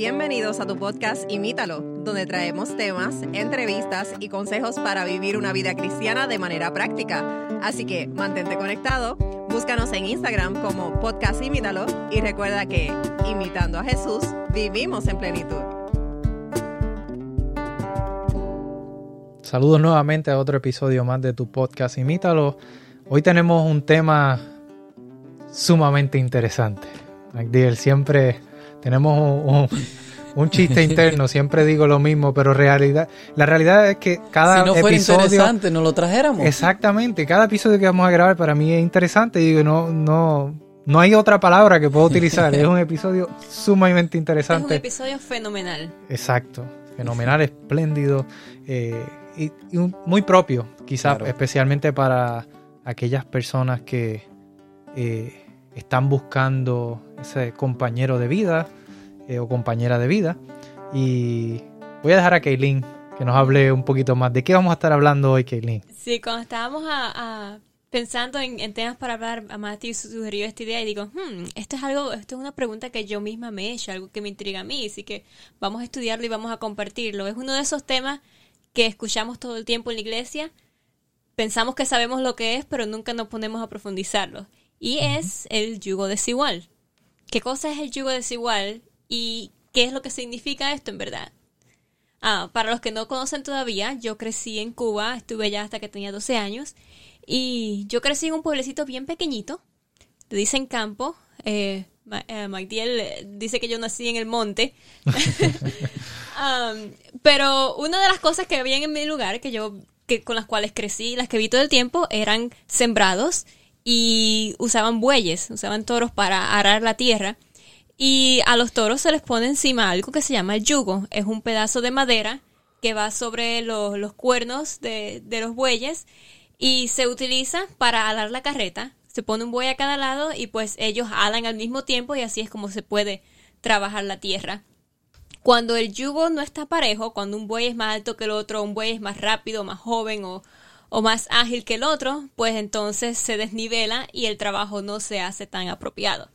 Bienvenidos a tu podcast Imítalo, donde traemos temas, entrevistas y consejos para vivir una vida cristiana de manera práctica. Así que mantente conectado, búscanos en Instagram como podcast Imítalo y recuerda que, imitando a Jesús, vivimos en plenitud. Saludos nuevamente a otro episodio más de tu podcast Imítalo. Hoy tenemos un tema sumamente interesante. MacDiel, siempre tenemos un, un, chiste interno, siempre digo lo mismo, pero realidad, la realidad es que cada si no fuera episodio... interesante, no lo trajéramos. Exactamente, cada episodio que vamos a grabar para mí es interesante y digo, no, no, no hay otra palabra que puedo utilizar. es un episodio sumamente interesante. Es un episodio fenomenal. Exacto, fenomenal, espléndido eh, y, y muy propio, quizás Claro. especialmente para aquellas personas que eh, están buscando ese compañero de vida eh, o compañera de vida. Y voy a dejar a Kaylin que nos hable un poquito más. ¿De qué vamos a estar hablando hoy, Kaylin? Sí, cuando estábamos a, a- pensando en, en temas para hablar, a Mati sugirió esta idea y digo, hmm, esto es algo, esto es una pregunta que yo misma me he hecho, algo que me intriga a mí, así que vamos a estudiarlo y vamos a compartirlo. Es uno de esos temas que escuchamos todo el tiempo en la iglesia, pensamos que sabemos lo que es, pero nunca nos ponemos a profundizarlo. Y es el yugo desigual. ¿Qué cosa es el yugo desigual y qué es lo que significa esto en verdad? Ah, para los que no conocen todavía, yo crecí en Cuba, estuve allá hasta que tenía 12 años, y yo crecí en un pueblecito bien pequeñito, le dicen campo, eh, Ma- eh, Magdiel eh, dice que yo nací en el monte, Um, pero una de las cosas que había en mi lugar, que yo, que con las cuales crecí, las que vi todo el tiempo, eran sembrados y usaban bueyes, usaban toros para arar la tierra. Y a los toros se les pone encima algo que se llama el yugo. Es un pedazo de madera que va sobre los, cuernos de, de los bueyes y se utiliza para alar la carreta. Se pone un buey a cada lado y pues ellos alan al mismo tiempo y así es como se puede trabajar la tierra. Cuando el yugo no está parejo, cuando un buey es más alto que el otro, un buey es más rápido, más joven o, o más ágil que el otro, pues entonces se desnivela y el trabajo no se hace tan apropiado.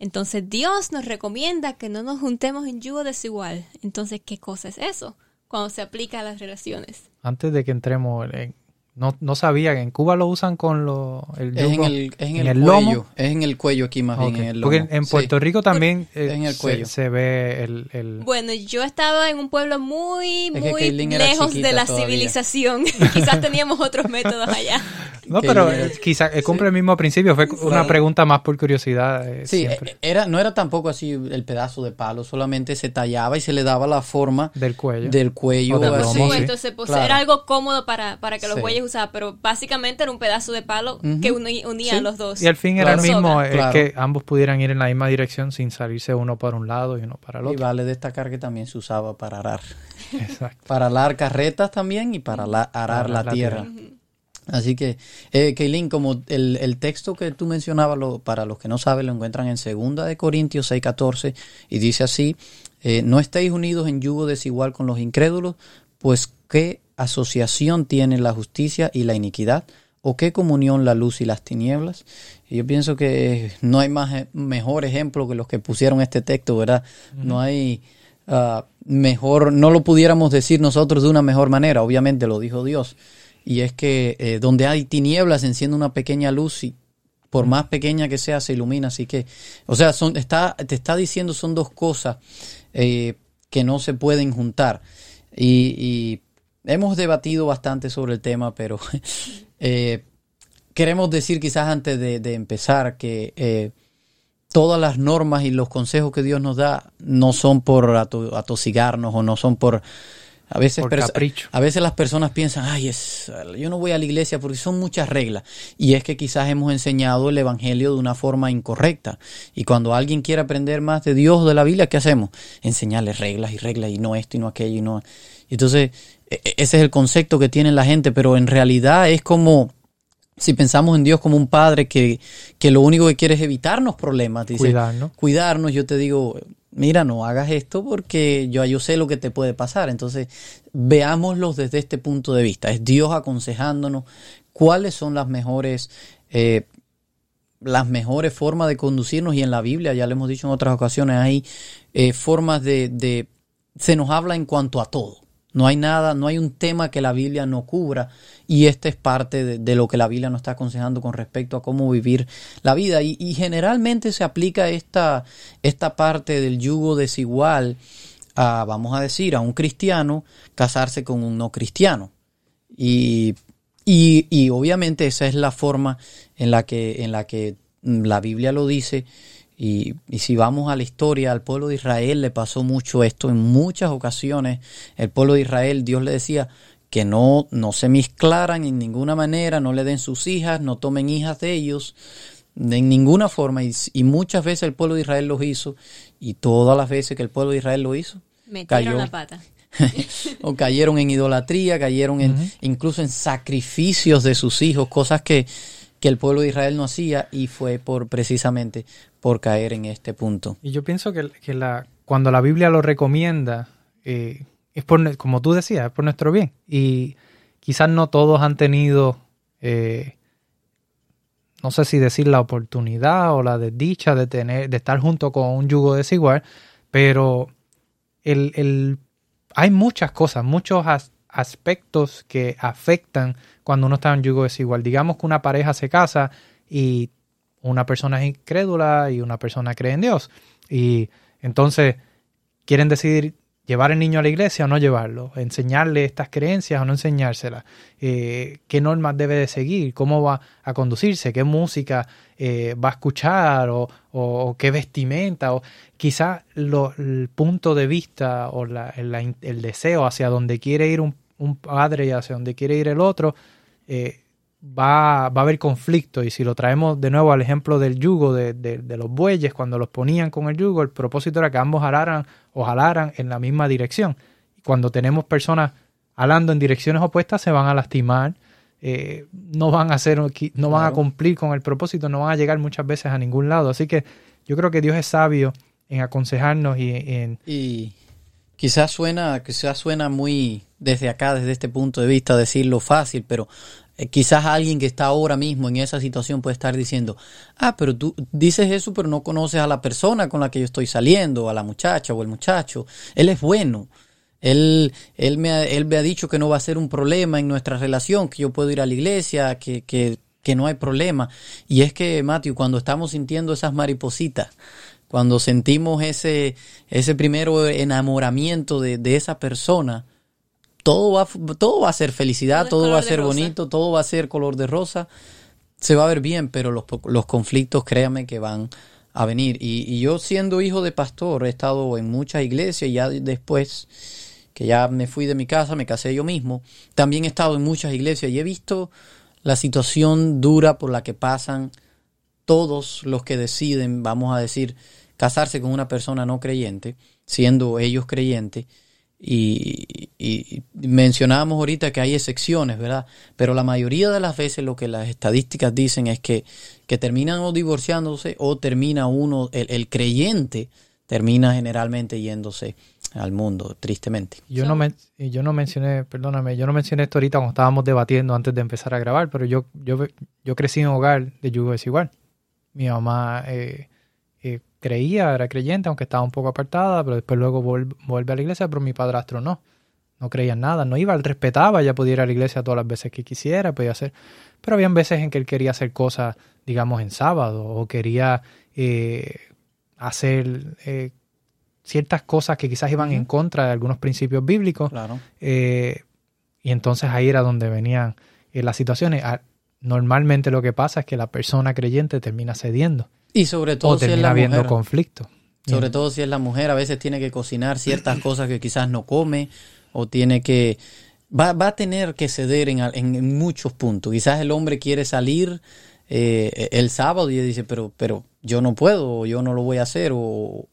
Entonces Dios nos recomienda que no nos juntemos en yugo desigual. Entonces, ¿qué cosa es eso? Cuando se aplica a las relaciones. Antes de que entremos, en- no, no sabía que en Cuba lo usan con lo, el Es en el, es en en el, el cuello. lomo. Es en el cuello aquí más bien. En el Porque en Sí. Puerto Rico también eh, en el se- cuello. Se, ve el, el- Bueno, yo estaba en un pueblo muy, muy lejos de la todavía. civilización. Quizás teníamos otros métodos allá. No, pero eh, quizá eh, cumple el mismo principio. Fue una Claro. pregunta más por curiosidad. eh, Sí, siempre. era, no era tampoco así el pedazo de palo, solamente se tallaba y se le daba la forma del cuello. del cuello. Por lomo, así. sí. supuesto, se pos- Claro. era algo cómodo para, para que los Sí. Bueyes usaban, pero básicamente era un pedazo de palo que uni- unía Sí. a los dos. Y al fin era el mismo, es Claro. que ambos pudieran ir en la misma dirección sin salirse uno para un lado y uno para el Y otro. vale destacar que también se usaba para arar. Exacto. Para arar carretas también y para la- arar Arar la, la tierra. Así que, eh, Keilin, como el, el texto que tú mencionabas, lo, para los que no saben, lo encuentran en 2 de Corintios 6:14 y dice así, eh, no estéis unidos en yugo desigual con los incrédulos, pues qué asociación tienen la justicia y la iniquidad, o qué comunión la luz y las tinieblas. Y yo pienso que no hay más, eh, mejor ejemplo que los que pusieron este texto, ¿verdad? No hay ah, mejor, no lo pudiéramos decir nosotros de una mejor manera, obviamente lo dijo Dios. Y es que eh, donde hay tinieblas se enciende una pequeña luz y por más pequeña que sea se ilumina. Así que, o sea, son, está, te está diciendo son dos cosas eh, que no se pueden juntar. Y, y hemos debatido bastante sobre el tema, pero eh, queremos decir quizás antes de, de empezar que eh, todas las normas y los consejos que Dios nos da no son por ato- atosigarnos o no son por a veces Por perso- capricho. a veces las personas piensan ay es yo no voy a la iglesia porque son muchas reglas y es que quizás hemos enseñado el evangelio de una forma incorrecta. Y cuando alguien quiere aprender más de Dios de la Biblia qué hacemos enseñarle reglas y reglas y no esto y no aquello y no. Entonces ese es el concepto que tiene la gente pero en realidad es como si pensamos en Dios como un padre que, que lo único que quiere es evitarnos problemas, dice, Cuidarnos. cuidarnos, yo te digo, mira, no hagas esto porque yo, yo sé lo que te puede pasar. Entonces, veámoslo desde este punto de vista. Es Dios aconsejándonos cuáles son las mejores eh, las mejores formas de conducirnos y en la Biblia, ya lo hemos dicho en otras ocasiones, hay eh, formas de, de, se nos habla en cuanto a todo. No hay nada, no hay un tema que la Biblia no cubra y este es parte de, lo que la Biblia nos está aconsejando con respecto a cómo vivir la vida y, y generalmente se aplica esta, esta parte del yugo desigual a, vamos a decir, a un cristiano casarse con un no cristiano. Y, y, y, obviamente esa es la forma en la que, en la, que la Biblia lo dice. Y, y, si vamos a la historia, al pueblo de Israel le pasó mucho esto en muchas ocasiones. El pueblo de Israel, Dios le decía que no, no se mezclaran en ninguna manera, no le den sus hijas, no tomen hijas de ellos, de ninguna forma. Y, y muchas veces el pueblo de Israel lo hizo. Y todas las veces que el pueblo de Israel lo hizo, Metieron cayó. la pata. o cayeron en idolatría, cayeron en, incluso en sacrificios de sus hijos, cosas que, que el pueblo de Israel no hacía y fue por precisamente por caer en este punto. Y yo pienso que, que la, cuando la Biblia lo recomienda, eh, es por, como tú decías, es por nuestro bien. Y quizás no todos han tenido, eh, no sé si decir la oportunidad o la desdicha de tener, de estar junto con un yugo desigual, pero el, el- hay muchas cosas, muchos as- aspectos que afectan cuando uno está en yugo desigual. Digamos que una pareja se casa y una persona es incrédula y una persona cree en Dios. Y entonces quieren decidir llevar el niño a la iglesia o no llevarlo, enseñarle estas creencias o no enseñárselas, eh, qué normas debe de seguir, cómo va a conducirse, qué música eh, va a escuchar o, o- qué vestimenta, o quizá lo- el punto de vista o la- el deseo hacia donde quiere ir un, un padre y hacia donde quiere ir el otro, eh, va, va a haber conflicto. Y si lo traemos de nuevo al ejemplo del yugo de, de- de los bueyes, cuando los ponían con el yugo, el propósito era que ambos jalaran o jalaran en la misma dirección. Y cuando tenemos personas jalando en direcciones opuestas, se van a lastimar, eh, no van a hacer, no van a cumplir con el propósito, no van a llegar muchas veces a ningún lado. Así que yo creo que Dios es sabio en aconsejarnos y en Y quizás suena, quizás suena muy desde acá, desde este punto de vista, decirlo fácil, pero quizás alguien que está ahora mismo en esa situación puede estar diciendo, ah, pero tú dices eso, pero no conoces a la persona con la que yo estoy saliendo, a la muchacha o el muchacho. Él es bueno. Él, él, me ha, él me ha dicho que no va a ser un problema en nuestra relación, que yo puedo ir a la iglesia, que, que, que no hay problema. Y es que, Matthew, cuando estamos sintiendo esas maripositas, cuando sentimos ese, ese primero enamoramiento de, de esa persona, todo va, todo va a ser felicidad, Todo va a ser bonito, todo va a ser color de rosa, se va a ver bien, pero los, los conflictos, créame que van a venir. Y, y yo siendo hijo de pastor, he estado en muchas iglesias y ya después que ya me fui de mi casa, me casé yo mismo, también he estado en muchas iglesias y he visto la situación dura por la que pasan todos los que deciden, vamos a decir, casarse con una persona no creyente, siendo ellos creyentes. Y, y, mencionábamos ahorita que hay excepciones, ¿verdad? Pero la mayoría de las veces lo que las estadísticas dicen es que, que terminan o divorciándose o termina uno, el, el creyente termina generalmente yéndose al mundo, tristemente. Yo no, men- yo no mencioné, perdóname, yo no mencioné esto ahorita cuando estábamos debatiendo antes de empezar a grabar, pero yo, yo, yo crecí en un hogar de yugo desigual. Mi mamá eh, eh, creía, era creyente, aunque estaba un poco apartada, pero después luego vuel- vuelve a la iglesia, pero mi padrastro no. No creía en nada, no iba, él respetaba, ya podía ir a la iglesia todas las veces que quisiera, podía hacer. Pero habían veces en que él quería hacer cosas, digamos, en sábado, o quería eh, hacer eh, ciertas cosas que quizás iban en contra de algunos principios bíblicos. Claro. Eh, y entonces ahí era donde venían las situaciones. Ah, Normalmente lo que pasa es que la persona creyente termina cediendo Y sobre todo o si es la habiendo mujer. conflicto. Sobre todo si es la mujer, a veces tiene que cocinar ciertas cosas que quizás no come o tiene que... Va, va a tener que ceder en, en- en muchos puntos. Quizás el hombre quiere salir eh, el sábado y dice, pero, pero yo no puedo, o yo no lo voy a hacer, o...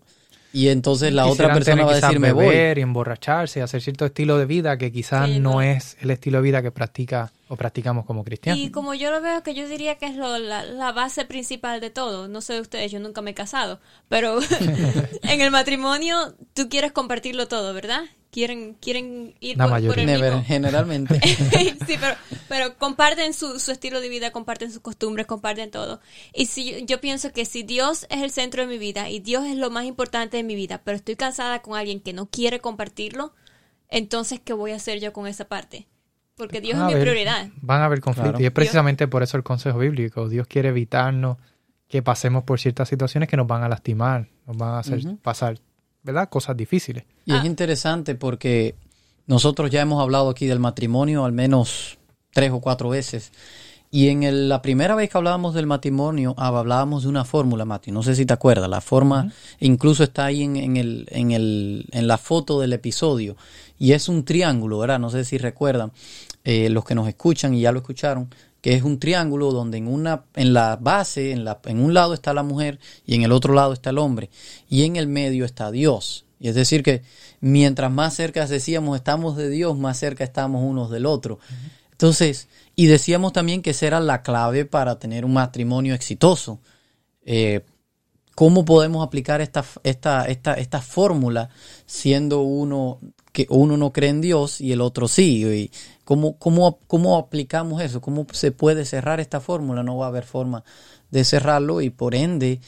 Y entonces la otra persona va a decir, me voy. beber y emborracharse y hacer cierto estilo de vida que quizás Sí, no no. es el estilo de vida que practica o practicamos como cristianos. Y como yo lo veo, que yo diría que es lo- la, la base principal de todo. No sé de ustedes, yo nunca me he casado, pero en el matrimonio tú quieres compartirlo todo, ¿verdad? Quieren quieren ir La por, por mayoría. el Never, mismo. generalmente. sí, pero, pero comparten su, su estilo de vida, comparten sus costumbres, comparten todo. Y si yo, pienso que si Dios es el centro de mi vida y Dios es lo más importante de mi vida, pero estoy cansada con alguien que no quiere compartirlo, entonces ¿qué voy a hacer yo con esa parte? Porque Dios Van es mi haber- prioridad. Van a haber conflictos. Claro. Y es precisamente por eso el consejo bíblico. Dios quiere evitarnos que pasemos por ciertas situaciones que nos van a lastimar, nos van a hacer pasar, ¿verdad? Cosas difíciles. Y Ah. es interesante porque nosotros ya hemos hablado aquí del matrimonio al menos tres o cuatro veces. Y en el- la primera vez que hablábamos del matrimonio, ah, hablábamos de una fórmula, Mati. No sé si te acuerdas. La forma incluso está ahí en, en el, en, el, en la foto del episodio. Y es un triángulo, ¿verdad? No sé si recuerdan eh, los que nos escuchan y ya lo escucharon, que es un triángulo donde en una en la base, en, la, en un lado está la mujer y en el otro lado está el hombre. Y en el medio está Dios. Y es decir que mientras más cerca decíamos estamos de Dios, más cerca estamos unos del otro. Entonces, y decíamos también que esa era la clave para tener un matrimonio exitoso. Eh, ¿Cómo podemos aplicar esta, esta, esta, esta fórmula siendo uno que uno no cree en Dios y el otro sí? Y ¿cómo, cómo, ¿Cómo aplicamos eso? ¿Cómo se puede cerrar esta fórmula? No va a haber forma de cerrarlo y por ende,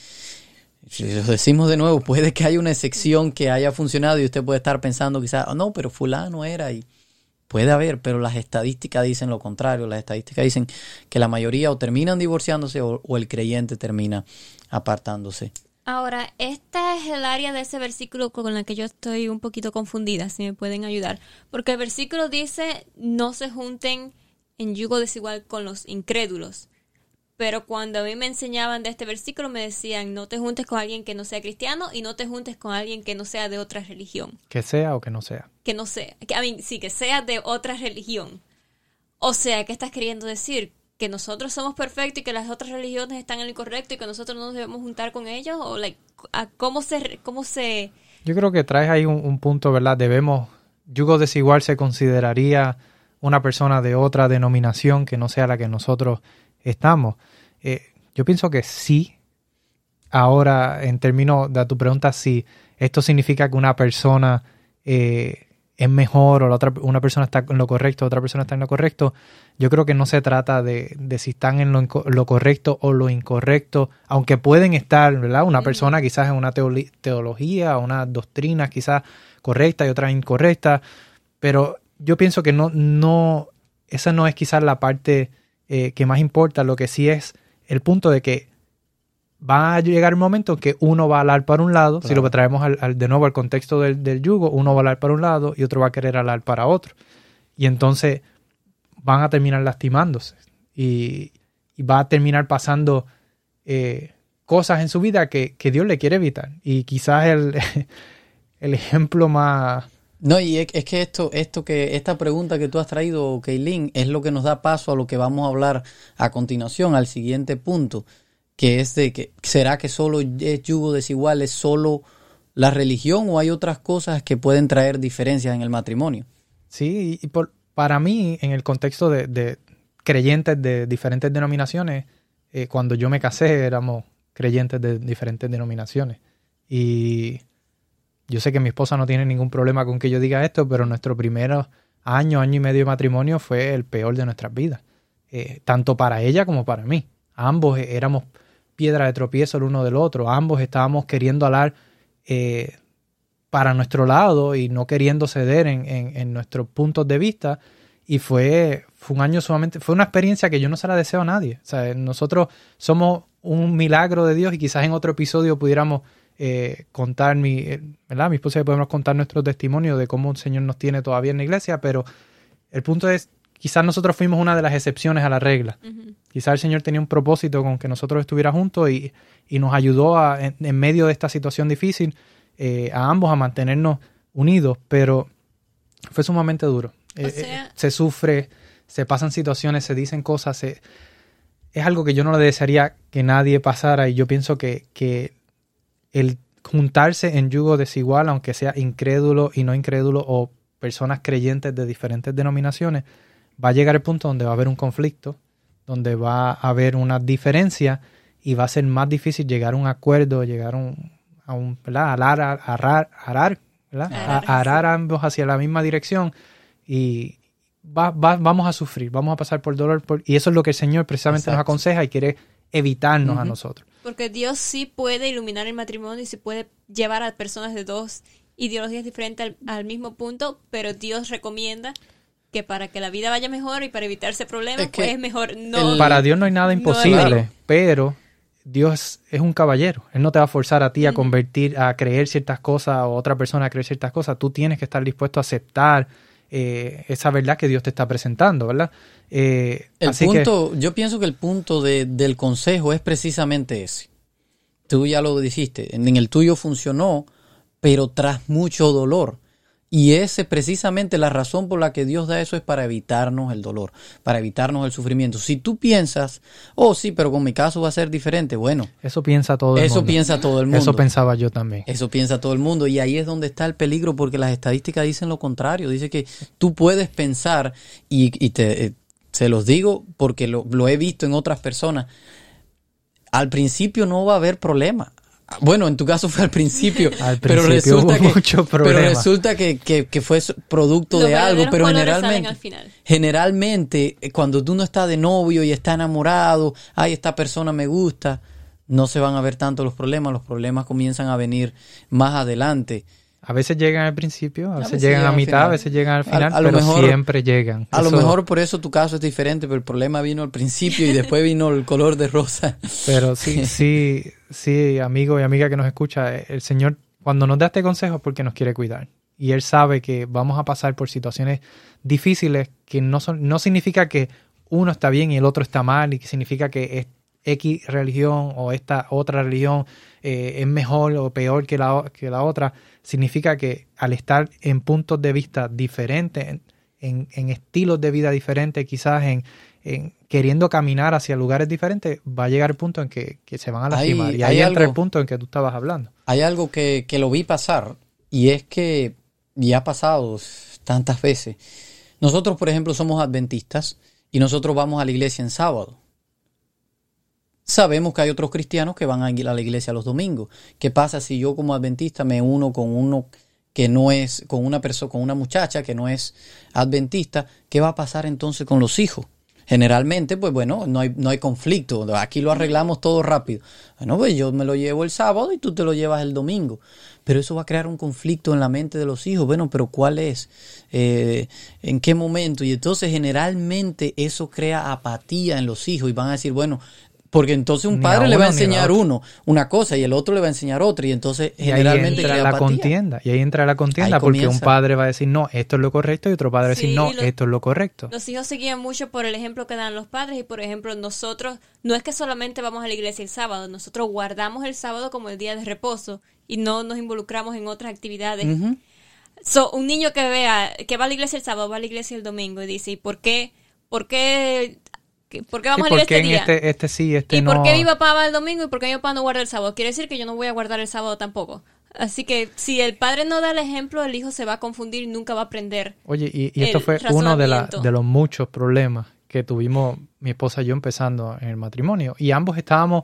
si lo decimos de nuevo, puede que haya una excepción que haya funcionado y usted puede estar pensando quizás, "Oh, no, pero fulano era y puede haber, pero las estadísticas dicen lo contrario. Las estadísticas dicen que la mayoría o terminan divorciándose o el creyente termina apartándose. Ahora, esta es el área de ese versículo con la que yo estoy un poquito confundida, si me pueden ayudar. Porque el versículo dice, no se junten en yugo desigual con los incrédulos. Pero cuando a mí me enseñaban de este versículo me decían, no te juntes con alguien que no sea cristiano y no te juntes con alguien que no sea de otra religión. Que sea o que no sea. Que no sea, que, a mí, sí, que sea de otra religión. O sea, ¿qué estás queriendo decir? ¿Que nosotros somos perfectos y que las otras religiones están en lo incorrecto y que nosotros no nos debemos juntar con ellos? ¿O like, a cómo se... Cómo se Yo creo que traes ahí un, un punto, ¿verdad? Debemos, yugo desigual se consideraría una persona de otra denominación que no sea la que nosotros estamos. Eh, yo pienso que sí. Ahora, en términos de tu pregunta, si esto significa que una persona eh, es mejor o la otra, una persona está en lo correcto, otra persona está en lo correcto, yo creo que no se trata de, de si están en lo, lo correcto o lo incorrecto, aunque pueden estar, ¿verdad? Una persona quizás en una teología, una doctrina quizás correcta y otra incorrecta, pero yo pienso que no, no, esa no es quizás la parte eh, que más importa, lo que sí es el punto de que va a llegar el momento en que uno va a alar para un lado, si lo traemos al, al- de nuevo al contexto del, del yugo, uno va a alar para un lado y otro va a querer alar para otro. Y entonces van a terminar lastimándose y, y va a terminar pasando eh, cosas en su vida que, que Dios le quiere evitar. Y quizás el, el ejemplo más... No, y es, que esto, esto que, esta pregunta que tú has traído, Keilin, es lo que nos da paso a lo que vamos a hablar a continuación, al siguiente punto, que es de que, ¿será que solo es yugo desigual, es solo la religión o hay otras cosas que pueden traer diferencias en el matrimonio? Sí, y por, para mí, en el contexto de, de creyentes de diferentes denominaciones, eh, cuando yo me casé éramos creyentes de diferentes denominaciones. Y yo sé que mi esposa no tiene ningún problema con que yo diga esto, pero nuestro primer año, año y medio de matrimonio fue el peor de nuestras vidas, eh, tanto para ella como para mí. Ambos éramos piedra de tropiezo el uno del otro, ambos estábamos queriendo hablar eh, para nuestro lado y no queriendo ceder en, en- nuestros puntos de vista. Y fue, fue un año sumamente, fue una experiencia que yo no se la deseo a nadie. O sea, nosotros somos un milagro de Dios y quizás en otro episodio pudiéramos eh, contar mi, eh, ¿verdad? Esposa y podemos contar nuestro testimonio de cómo el Señor nos tiene todavía en la iglesia, pero el punto es, quizás nosotros fuimos una de las excepciones a la regla. Quizás el Señor tenía un propósito con que nosotros estuviera juntos y, y nos ayudó a, en, en medio de esta situación difícil eh, a ambos a mantenernos unidos, pero fue sumamente duro. Eh, sea- eh, se sufre, se pasan situaciones, se dicen cosas, se- es algo que yo no le desearía que nadie pasara y yo pienso que, que el juntarse en yugo desigual, aunque sea incrédulo y no incrédulo o personas creyentes de diferentes denominaciones, va a llegar el punto donde va a haber un conflicto, donde va a haber una diferencia y va a ser más difícil llegar a un acuerdo, llegar a un, a un ¿verdad? Arar, arar ¿verdad? Arar. A- arar ambos hacia la misma dirección y va- va- vamos a sufrir, vamos a pasar por dolor por- y eso es lo que el Señor precisamente nos aconseja y quiere evitarnos a nosotros. Porque Dios sí puede iluminar el matrimonio y se puede llevar a personas de dos ideologías diferentes al, al mismo punto, pero Dios recomienda que para que la vida vaya mejor y para evitarse problemas, Es que pues es mejor no. el- Para Dios no hay nada imposible, pero Dios es un caballero. Él no te va a forzar a ti a convertir, a creer ciertas cosas o a otra persona a creer ciertas cosas. Tú tienes que estar dispuesto a aceptar eh, esa verdad que Dios te está presentando, ¿verdad? Eh, El así que- punto, yo pienso que el punto de- del consejo es precisamente ese. Tú ya lo dijiste, en el tuyo funcionó, pero tras mucho dolor. Y ese precisamente la razón por la que Dios da eso es para evitarnos el dolor, para evitarnos el sufrimiento. Si tú piensas, oh sí, pero con mi caso va a ser diferente, bueno, eso piensa todo el eso mundo. piensa todo el mundo. Eso pensaba yo también. Eso piensa todo el mundo y ahí es donde está el peligro porque las estadísticas dicen lo contrario. Dice que tú puedes pensar y, y te, eh, se los digo porque lo, lo he visto en otras personas. Al principio no va a haber problema. Bueno, en tu caso fue al principio, Al pero principio resulta hubo que, mucho pero resulta que, que- que fue producto Los de algo, pero generalmente, al final. generalmente eh, cuando tú no estás de novio y está enamorado, ay, esta persona me gusta, no se van a ver tanto los problemas, los problemas comienzan a venir más adelante. A veces llegan al principio, a veces, veces llegan a mitad, a veces llegan al final, a pero mejor- siempre llegan. A lo mejor por eso tu caso es diferente, pero el problema vino al principio y después vino el color de rosa. Pero sí, sí, sí, amigo y amiga que nos escucha, eh, el Señor cuando nos da este consejo es porque nos quiere cuidar. Y Él sabe que vamos a pasar por situaciones difíciles que no, son, no significa que uno está bien y el otro está mal y que significa que es X religión o esta otra religión eh, es mejor o peor que la, que la otra. Significa que al estar en puntos de vista diferentes, en, en- en estilos de vida diferentes, quizás en, en queriendo caminar hacia lugares diferentes, va a llegar el punto en que, que se van a Hay- lastimar. y hay ahí entra algo- el punto en que tú estabas hablando. Hay algo que, que lo vi pasar y es que ya ha pasado tantas veces. Nosotros, por ejemplo, somos adventistas y nosotros vamos a la iglesia en sábado. Sabemos que hay otros cristianos que van a ir a la iglesia los domingos. ¿Qué pasa si yo como adventista me uno con uno que no es, con una persona, con una muchacha que no es adventista? ¿Qué va a pasar entonces con los hijos? Generalmente, pues bueno, no hay, no hay conflicto. Aquí lo arreglamos todo rápido. Bueno, pues yo me lo llevo el sábado y tú te lo llevas el domingo. Pero eso va a crear un conflicto en la mente de los hijos. Bueno, pero ¿cuál es? Eh, ¿En qué momento? Y entonces generalmente eso crea apatía en los hijos y van a decir, bueno, porque entonces un padre a le va a enseñar uno una cosa y el otro le va a enseñar otra y entonces Y ahí generalmente entra la apatía. contienda. Y ahí entra la contienda Ahí porque un padre va a decir, no, esto es lo correcto, y otro padre va a decir, Sí, no, esto es lo correcto. Los hijos se guían mucho por el ejemplo que dan los padres y por ejemplo nosotros, no es que solamente vamos a la iglesia el sábado, nosotros guardamos el sábado como el día de reposo y no nos involucramos en otras actividades. So, un niño que vea, que va a la iglesia el sábado, va a la iglesia el domingo y dice, ¿y por qué, por qué- por qué vamos Sí, a en este día? este, este sí, este ¿Y no. por qué mi papá va el domingo y por qué mi papá no guarda el sábado? Quiere decir que yo no voy a guardar el sábado tampoco. Así que si el padre no da el ejemplo, el hijo se va a confundir y nunca va a aprender. Oye, y, y esto fue uno de, la- razonamiento. de los muchos problemas que tuvimos mi esposa y yo empezando en el matrimonio. Y ambos estábamos,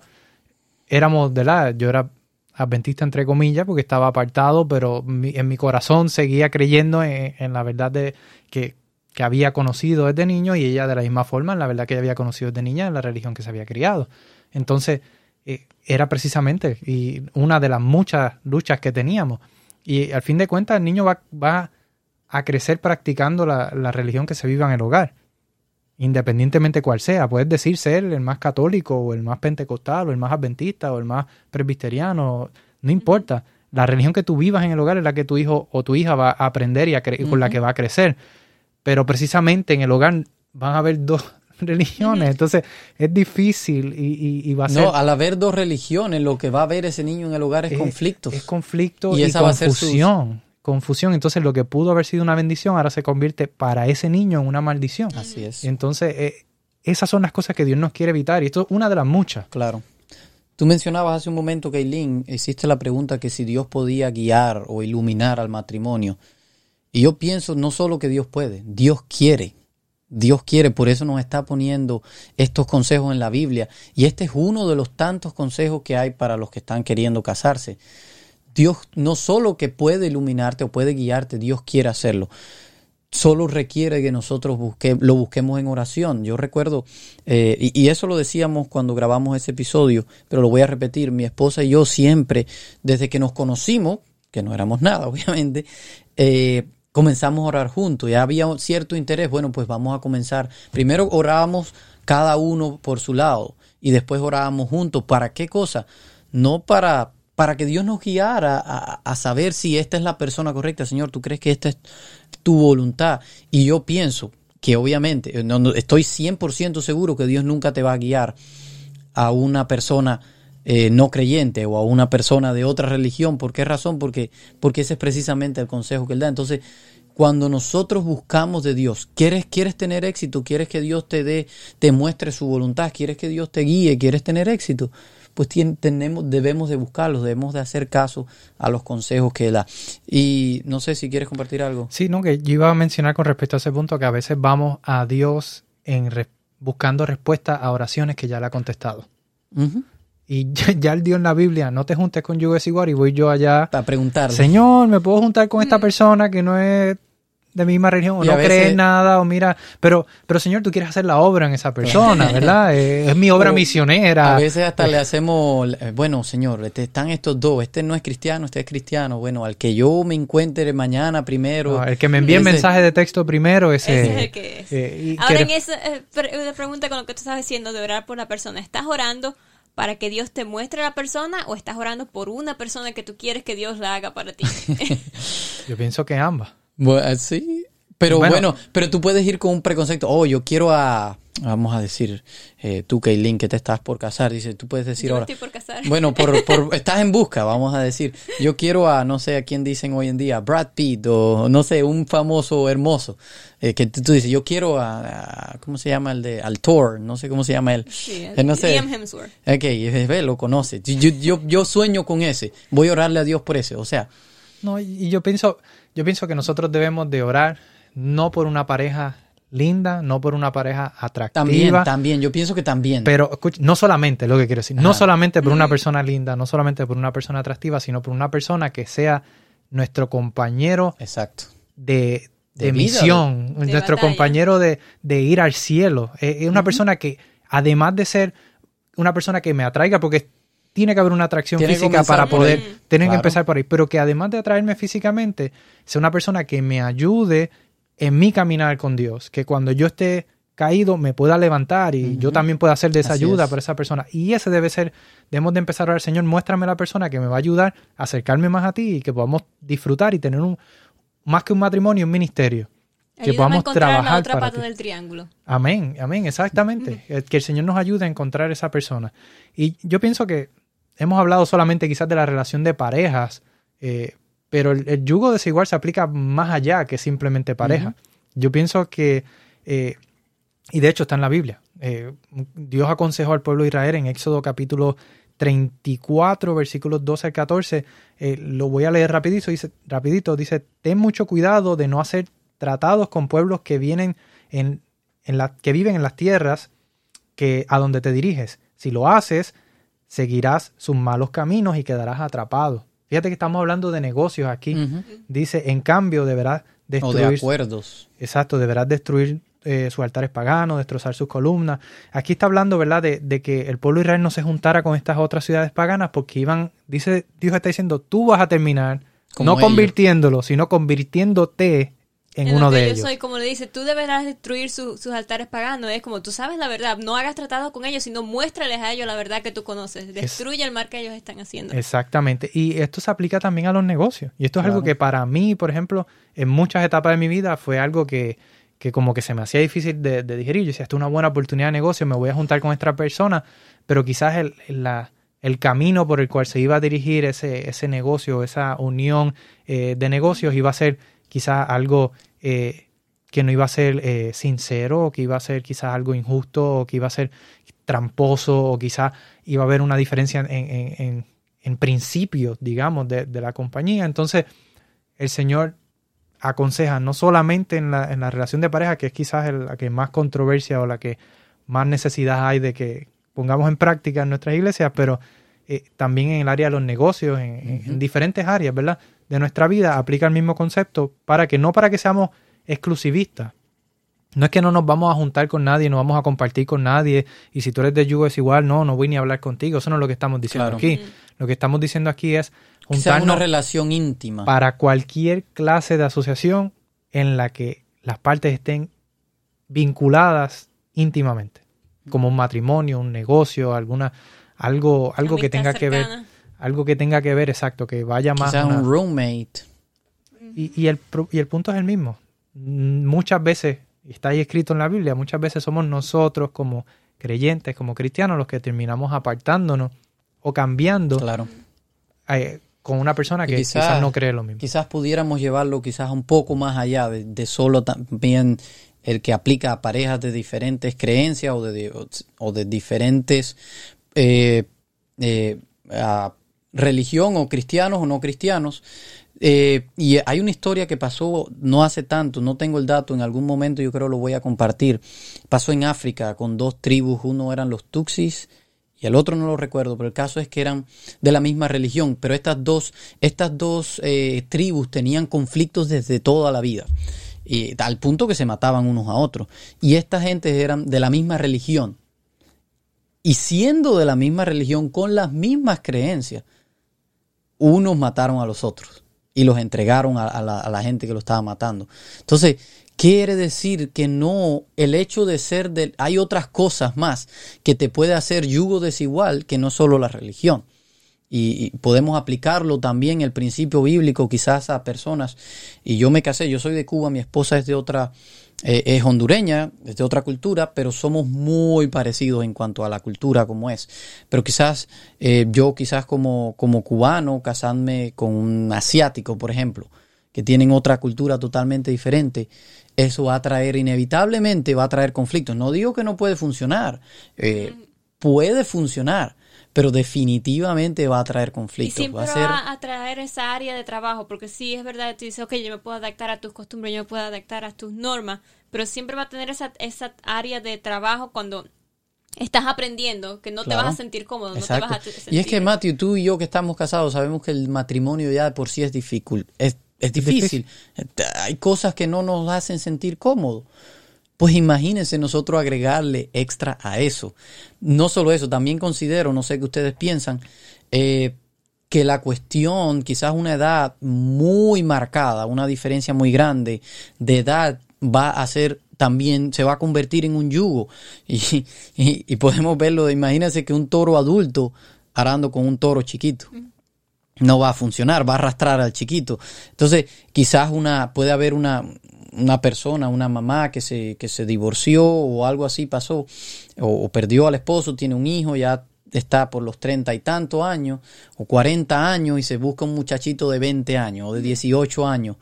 éramos de la, yo era adventista entre comillas porque estaba apartado, pero mi- en mi corazón seguía creyendo en, en la verdad de que, que había conocido desde niño y ella de la misma forma en la verdad que ella había conocido desde niña en la religión que se había criado. Entonces, eh, era precisamente y una de las muchas luchas que teníamos. Y al fin de cuentas, el niño va, va a crecer practicando la, la religión que se viva en el hogar, independientemente cuál sea. Puedes decir ser el más católico o el más pentecostal o el más adventista o el más presbiteriano, no importa. La religión que tú vivas en el hogar es la que tu hijo o tu hija va a aprender y a cre- con la que va a crecer. Pero precisamente en el hogar van a haber dos religiones, entonces es difícil y, y- y va a ser... No, al haber dos religiones, lo que va a ver ese niño en el hogar es, es- conflictos. Es conflicto Y y, esa va a ser su- confusión. Confusión. Entonces lo que pudo haber sido una bendición ahora se convierte para ese niño en una maldición. Así es. Entonces, eh, esas son las cosas que Dios nos quiere evitar. Y esto es una de las muchas. Claro. Tú mencionabas hace un momento, Kaylin, hiciste la pregunta que si Dios podía guiar o iluminar al matrimonio. Y yo pienso no solo que Dios puede, Dios quiere. Dios quiere, por eso nos está poniendo estos consejos en la Biblia. Y este es uno de los tantos consejos que hay para los que están queriendo casarse. Dios no solo que puede iluminarte o puede guiarte, Dios quiere hacerlo. Solo requiere que nosotros busque, lo busquemos en oración. Yo recuerdo, eh, y, y eso lo decíamos cuando grabamos ese episodio, pero lo voy a repetir, mi esposa y yo siempre, desde que nos conocimos, que no éramos nada, obviamente, eh, comenzamos a orar juntos. Ya había cierto interés. Bueno, pues vamos a comenzar. Primero orábamos cada uno por su lado y después orábamos juntos. ¿Para qué cosa? No para, para que Dios nos guiara a, a saber si esta es la persona correcta. Señor, ¿tú crees que esta es tu voluntad? Y yo pienso que obviamente, no, no, estoy 100% seguro que Dios nunca te va a guiar a una persona eh, no creyente o a una persona de otra religión. ¿Por qué razón? Porque, porque ese es precisamente el consejo que él da. Entonces, cuando nosotros buscamos de Dios, ¿quieres, quieres tener éxito? ¿Quieres que Dios te dé, te muestre su voluntad? ¿Quieres que Dios te guíe? ¿Quieres tener éxito? Pues tenemos, debemos de buscarlos, debemos de hacer caso a los consejos que él da. Y no sé si quieres compartir algo. Sí, no, que yo iba a mencionar con respecto a ese punto que a veces vamos a Dios en re buscando respuesta a oraciones que ya le ha contestado. Uh -huh. Y ya, ya, el Dios en la Biblia, no te juntes con yugo desigual y voy yo allá a preguntarle. Señor, ¿me puedo juntar con esta persona que no es de mi misma religión o y no veces, cree nada o mira, pero pero Señor, tú quieres hacer la obra en esa persona, ¿verdad? es, es, mi obra o, misionera. A veces hasta le hacemos, bueno, Señor, este, están estos dos, este no es cristiano, este es cristiano, bueno, al que yo me encuentre mañana primero. No, el que me envíe ese, mensaje de texto primero, ese, ese es el que es. Eh, Ahora en esa eh, pregunta con lo que tú estás diciendo de orar por la persona, ¿estás orando para que Dios te muestre a la persona o estás orando por una persona que tú quieres que Dios la haga para ti? Yo pienso que ambas. Bueno, sí, pero bueno, bueno, pero tú puedes ir con un preconcepto. Oh, yo quiero a, vamos a decir, eh, tú, Kaylin, que te estás por casar. Dice, tú puedes decir yo ahora. Estoy por casar. Bueno, por, por, estás en busca, vamos a decir. Yo quiero a, no sé a quién dicen hoy en día, Brad Pitt o no sé, un famoso hermoso. Eh, que tú dices, yo quiero a, a, ¿cómo se llama el de? Al Thor, no sé cómo se llama él. Sí, eh, no sé. Liam Hemsworth. Ok, ve, lo conoce. Yo, yo, yo sueño con ese. Voy a orarle a Dios por ese. O sea. No, y yo pienso, yo pienso que nosotros debemos de orar no por una pareja linda, no por una pareja atractiva. También, también, yo pienso que también. Pero escucha, no solamente, lo que quiero decir, Ajá. no solamente por una persona linda, no solamente por una persona atractiva, sino por una persona que sea nuestro compañero Exacto. de, de, de misión, de nuestro batalla. compañero de, de, ir al cielo. Es, es una uh -huh. persona que, además de ser una persona que me atraiga, porque tiene que haber una atracción tiene física para poder, tienen claro. que empezar por ahí, pero que además de atraerme físicamente, sea una persona que me ayude en mi caminar con Dios, que cuando yo esté caído me pueda levantar y uh -huh. yo también pueda hacer de esa Así ayuda es. para esa persona. Y ese debe ser, debemos de empezar a orar, Señor, muéstrame la persona que me va a ayudar a acercarme más a ti y que podamos disfrutar y tener un, más que un matrimonio, un ministerio. Ayúdame que podamos a encontrar trabajar la otra para pata ti. del triángulo. Amén, amén, exactamente. Uh -huh. Que el Señor nos ayude a encontrar esa persona. Y yo pienso que hemos hablado solamente quizás de la relación de parejas, eh, pero el, el, yugo desigual se aplica más allá que simplemente pareja. Uh -huh. Yo pienso que, eh, y de hecho está en la Biblia, eh, Dios aconsejó al pueblo de Israel en Éxodo capítulo 34, versículos 12 al 14, eh, lo voy a leer rapidito dice, rapidito, dice, ten mucho cuidado de no hacer tratados con pueblos que vienen en, en la, que viven en las tierras que, a donde te diriges. Si lo haces, seguirás sus malos caminos y quedarás atrapado. Fíjate que estamos hablando de negocios aquí. Uh -huh. Dice, en cambio, deberás destruir... O de acuerdos. Exacto, deberás destruir eh, sus altares paganos, destrozar sus columnas. Aquí está hablando, ¿verdad?, de, de, que el pueblo de Israel no se juntara con estas otras ciudades paganas porque iban, dice, Dios está diciendo, tú vas a terminar Como no ellos. convirtiéndolo, sino convirtiéndote en, en uno de yo ellos. Soy, como le dice, tú deberás destruir su, sus altares paganos. Es como tú sabes la verdad, no hagas tratado con ellos, sino muéstrales a ellos la verdad que tú conoces. Destruye es, el mal que ellos están haciendo. Exactamente. Y esto se aplica también a los negocios. Y esto es claro. algo que para mí, por ejemplo, en muchas etapas de mi vida fue algo que, que como que se me hacía difícil de, de digerir. Yo decía, esto es una buena oportunidad de negocio, me voy a juntar con esta persona, pero quizás el, la, el camino por el cual se iba a dirigir ese, ese negocio, esa unión eh, de negocios iba a ser quizás algo... Eh, que no iba a ser eh, sincero, o que iba a ser quizás algo injusto, o que iba a ser tramposo, o quizás iba a haber una diferencia en, en, en, en principios, digamos, de, de, la compañía. Entonces, el Señor aconseja no solamente en la, en la relación de pareja, que es quizás la que más controversia o la que más necesidad hay de que pongamos en práctica en nuestras iglesias, pero eh, también en el área de los negocios, en, en- en diferentes áreas, ¿verdad? De nuestra vida, aplica el mismo concepto para que no para que seamos exclusivistas. No es que no nos vamos a juntar con nadie, no vamos a compartir con nadie, y si tú eres de yugo desigual, no, no voy ni a hablar contigo. Eso no es lo que estamos diciendo Claro. aquí. Lo que estamos diciendo aquí es sea una juntarnos relación íntima. para cualquier clase de asociación en la que las partes estén vinculadas íntimamente, como un matrimonio, un negocio, alguna algo algo que tenga que ver. Algo que tenga que ver exacto, que vaya más Quizás una- un roommate. y, y el y el punto es el mismo. Mm, Muchas veces y está ahí escrito en la Biblia, muchas veces somos nosotros como creyentes, como cristianos los que terminamos apartándonos o cambiando Claro. eh, con una persona que quizás- quizás no cree lo mismo. Quizás pudiéramos llevarlo quizás un poco más allá de, de solo también el que aplica a parejas de diferentes creencias o de, o de diferentes eh, eh, a religión o cristianos o no cristianos. Eh, y hay una historia que pasó no hace tanto, no tengo el dato, en algún momento yo creo lo voy a compartir. Pasó en África con dos tribus, uno eran los Tuxis y el otro no lo recuerdo, pero el caso es que eran de la misma religión, pero estas dos, estas dos eh, tribus tenían conflictos desde toda la vida, y al punto que se mataban unos a otros. Y estas gentes eran de la misma religión, y siendo de la misma religión, con las mismas creencias, unos mataron a los otros y los entregaron a, la, gente que lo estaba matando. Entonces, quiere decir que no, el hecho de ser del, hay otras cosas más que te puede hacer yugo desigual que no solo la religión. Y podemos aplicarlo también el principio bíblico quizás a personas. Y yo me casé, yo soy de Cuba, mi esposa es de otra, eh, es hondureña, es de otra cultura, pero somos muy parecidos en cuanto a la cultura como es. Pero quizás eh, yo quizás como, como cubano casarme con un asiático, por ejemplo, que tienen otra cultura totalmente diferente, eso va a traer inevitablemente, va a traer conflictos. No digo que no puede funcionar, eh, puede funcionar, pero definitivamente va a traer Y conflictos. siempre Va a va, ser, a atraer esa área de trabajo, porque sí es verdad, tú dices, ok, yo me puedo adaptar a tus costumbres, yo me puedo adaptar a tus normas, pero siempre va a tener esa, esa área de trabajo cuando estás aprendiendo, que no te vas a sentir cómodo, no te vas a sentir... Y es que, Matthew, tú y yo que estamos casados sabemos que el matrimonio ya de por sí es difícil. Es, es difícil. Hay cosas que no nos hacen sentir cómodos. Pues imagínense nosotros agregarle extra a eso. No solo eso, también considero, no sé qué ustedes piensan, eh, que la cuestión, quizás una edad muy marcada, una diferencia muy grande de edad va a ser también, se va a convertir en un yugo. Y, y, y podemos verlo, imagínense que un toro adulto arando con un toro chiquito no va a funcionar, va a arrastrar al chiquito. Entonces, quizás una, puede haber una, una persona, una mamá que se, que se divorció o algo así pasó, o, perdió al esposo, tiene un hijo, ya está por los treinta y tantos años, o cuarenta años, y se busca un muchachito de 20 años o de 18 años.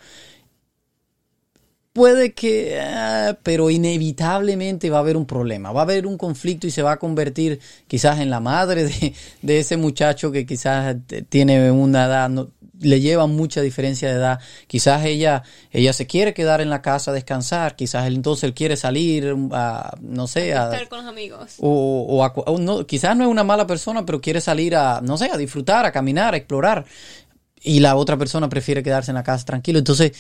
Puede que, ah, pero inevitablemente va a haber un problema, va a haber un conflicto y se va a convertir quizás en la madre de, de ese muchacho que quizás tiene una edad, le lleva mucha diferencia de edad. Quizás ella, ella se quiere quedar en la casa a descansar, quizás él entonces él quiere salir a, no sé, a, Estar con los amigos. o, o a cu- o no, quizás no es una mala persona, pero quiere salir a, no sé, a disfrutar, a caminar, a explorar. Y la otra persona prefiere quedarse en la casa tranquilo. Entonces,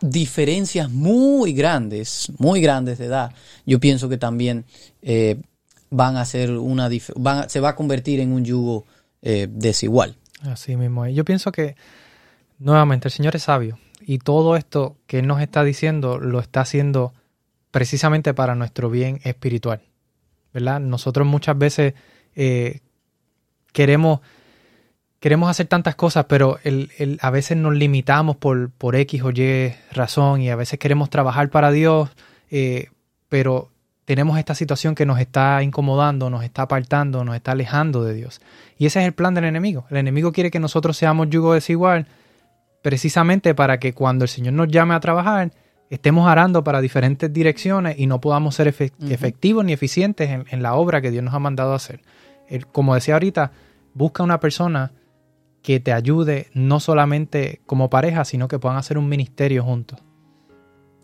diferencias muy grandes, muy grandes de edad, yo pienso que también eh, van a ser una, van se va a convertir en un yugo eh, desigual. Así mismo. Yo pienso que, nuevamente, el Señor es sabio y todo esto que Él nos está diciendo lo está haciendo precisamente para nuestro bien espiritual. ¿Verdad? Nosotros muchas veces eh, queremos, queremos hacer tantas cosas, pero a veces nos limitamos por, por X o Y razón y a veces queremos trabajar para Dios, eh, pero tenemos esta situación que nos está incomodando, nos está apartando, nos está alejando de Dios. Y ese es el plan del enemigo. El enemigo quiere que nosotros seamos yugo desigual precisamente para que cuando el Señor nos llame a trabajar, estemos arando para diferentes direcciones y no podamos ser efectivos ni eficientes en, en la obra que Dios nos ha mandado a hacer. El- como decía ahorita, busca una persona que te ayude no solamente como pareja, sino que puedan hacer un ministerio juntos.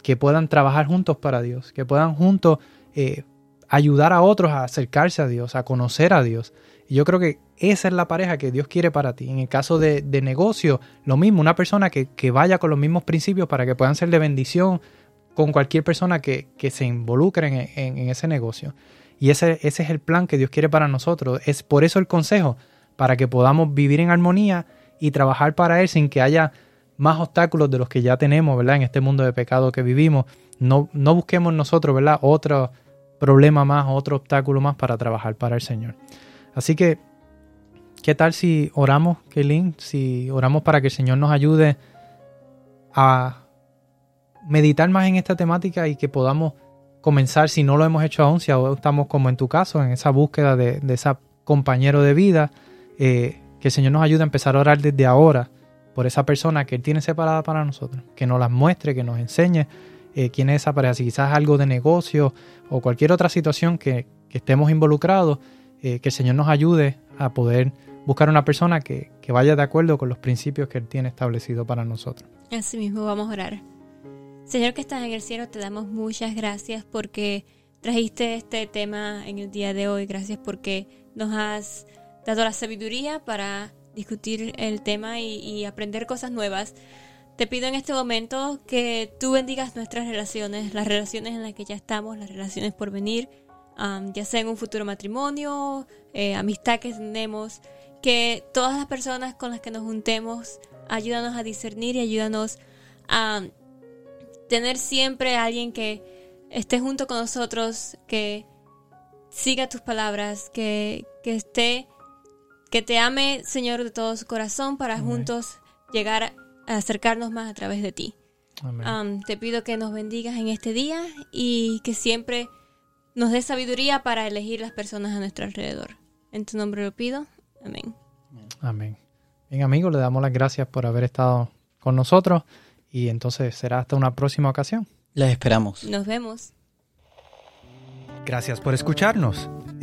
Que puedan trabajar juntos para Dios, que puedan juntos eh, ayudar a otros a acercarse a Dios, a conocer a Dios. Y yo creo que esa es la pareja que Dios quiere para ti. En el caso de, de negocio, lo mismo, una persona que, que, vaya con los mismos principios para que puedan ser de bendición con cualquier persona que, que se involucre en, en, ese negocio. Y ese, ese es el plan que Dios quiere para nosotros. Es por eso el consejo, para que podamos vivir en armonía y trabajar para Él sin que haya más obstáculos de los que ya tenemos, ¿verdad? En este mundo de pecado que vivimos. No, no busquemos nosotros, ¿verdad? Otro problema más, otro obstáculo más para trabajar para el Señor. Así que, ¿qué tal si oramos, Kelin? Si oramos para que el Señor nos ayude a meditar más en esta temática y que podamos comenzar, si no lo hemos hecho aún, si aún estamos como en tu caso, en esa búsqueda de, de ese compañero de vida, eh, que el Señor nos ayude a empezar a orar desde ahora por esa persona que Él tiene separada para nosotros, que nos las muestre, que nos enseñe eh, quién es esa pareja, si quizás algo de negocio o cualquier otra situación que, que estemos involucrados, eh, que el Señor nos ayude a poder buscar una persona que, que, vaya de acuerdo con los principios que Él tiene establecido para nosotros. Así mismo vamos a orar. Señor que estás en el cielo, te damos muchas gracias porque trajiste este tema en el día de hoy. Gracias porque nos has dado la sabiduría para discutir el tema y, y, aprender cosas nuevas. Te pido en este momento que tú bendigas nuestras relaciones, las relaciones en las que ya estamos, las relaciones por venir, um, ya sea en un futuro matrimonio, eh, amistad que tenemos, que todas las personas con las que nos juntemos, ayúdanos a discernir y ayúdanos a tener siempre a alguien que esté junto con nosotros, que siga tus palabras, que, que esté que te ame, Señor, de todo su corazón para Amén. juntos llegar a acercarnos más a través de ti. Um, te pido que nos bendigas en este día y que siempre nos des sabiduría para elegir las personas a nuestro alrededor. En tu nombre lo pido. Amén. Amén. Bien, amigos, le damos las gracias por haber estado con nosotros y entonces será hasta una próxima ocasión. Les esperamos. Nos vemos. Gracias por escucharnos.